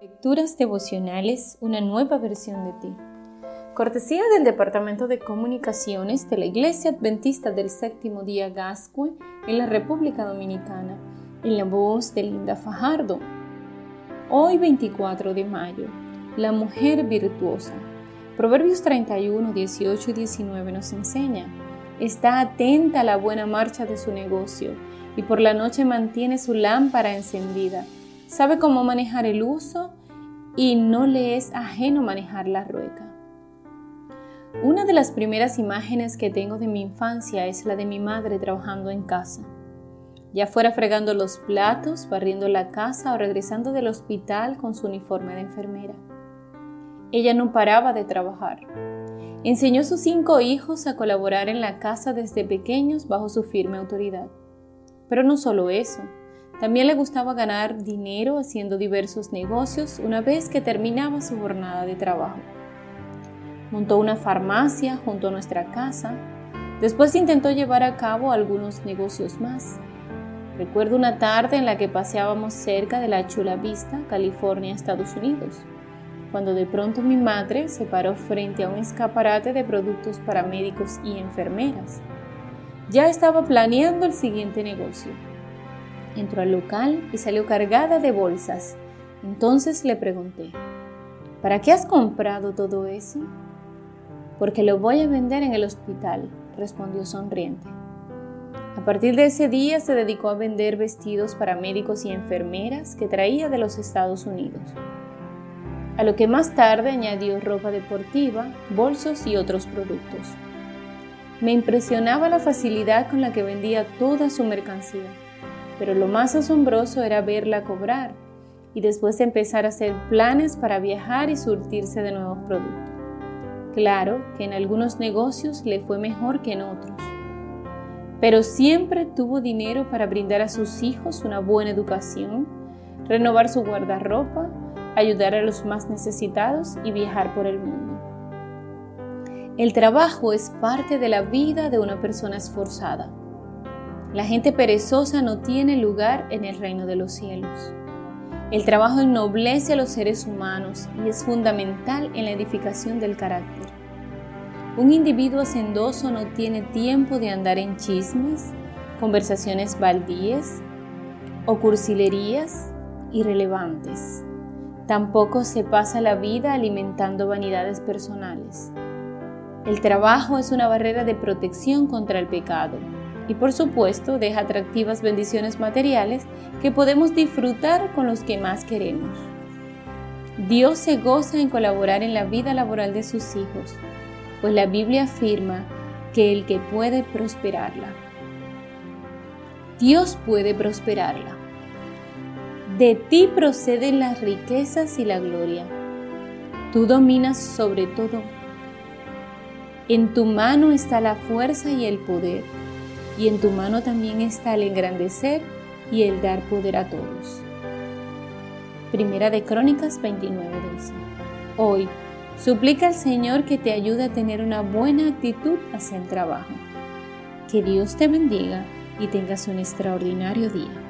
Lecturas devocionales, una nueva versión de ti. Cortesía del Departamento de Comunicaciones de la Iglesia Adventista del Séptimo Día Gascue en la República Dominicana, en la voz de Linda Fajardo. Hoy 24 de mayo, la mujer virtuosa. Proverbios 31, 18 y 19 nos enseña. Está atenta a la buena marcha de su negocio y por la noche mantiene su lámpara encendida sabe cómo manejar el uso y no le es ajeno manejar la rueca. Una de las primeras imágenes que tengo de mi infancia es la de mi madre trabajando en casa, ya fuera fregando los platos, barriendo la casa o regresando del hospital con su uniforme de enfermera. Ella no paraba de trabajar. Enseñó a sus cinco hijos a colaborar en la casa desde pequeños bajo su firme autoridad. Pero no solo eso, también le gustaba ganar dinero haciendo diversos negocios una vez que terminaba su jornada de trabajo. Montó una farmacia junto a nuestra casa. Después intentó llevar a cabo algunos negocios más. Recuerdo una tarde en la que paseábamos cerca de la Chula Vista, California, Estados Unidos, cuando de pronto mi madre se paró frente a un escaparate de productos para médicos y enfermeras. Ya estaba planeando el siguiente negocio entró al local y salió cargada de bolsas. Entonces le pregunté, ¿para qué has comprado todo eso? Porque lo voy a vender en el hospital, respondió sonriente. A partir de ese día se dedicó a vender vestidos para médicos y enfermeras que traía de los Estados Unidos. A lo que más tarde añadió ropa deportiva, bolsos y otros productos. Me impresionaba la facilidad con la que vendía toda su mercancía pero lo más asombroso era verla cobrar y después empezar a hacer planes para viajar y surtirse de nuevos productos. Claro que en algunos negocios le fue mejor que en otros, pero siempre tuvo dinero para brindar a sus hijos una buena educación, renovar su guardarropa, ayudar a los más necesitados y viajar por el mundo. El trabajo es parte de la vida de una persona esforzada la gente perezosa no tiene lugar en el reino de los cielos. El trabajo ennoblece a los seres humanos y es fundamental en la edificación del carácter. Un individuo hacendoso no tiene tiempo de andar en chismes, conversaciones baldíes o cursilerías irrelevantes. Tampoco se pasa la vida alimentando vanidades personales. El trabajo es una barrera de protección contra el pecado y por supuesto deja atractivas bendiciones materiales que podemos disfrutar con los que más queremos. Dios se goza en colaborar en la vida laboral de sus hijos, pues la Biblia afirma que el que puede prosperarla. Dios puede prosperarla. De ti proceden las riquezas y la gloria. Tú dominas sobre todo. En tu mano está la fuerza y el poder y en tu mano también está el engrandecer y el dar poder a todos. Primera de Crónicas 29 dice, Hoy, suplica al Señor que te ayude a tener una buena actitud hacia el trabajo. Que Dios te bendiga y tengas un extraordinario día.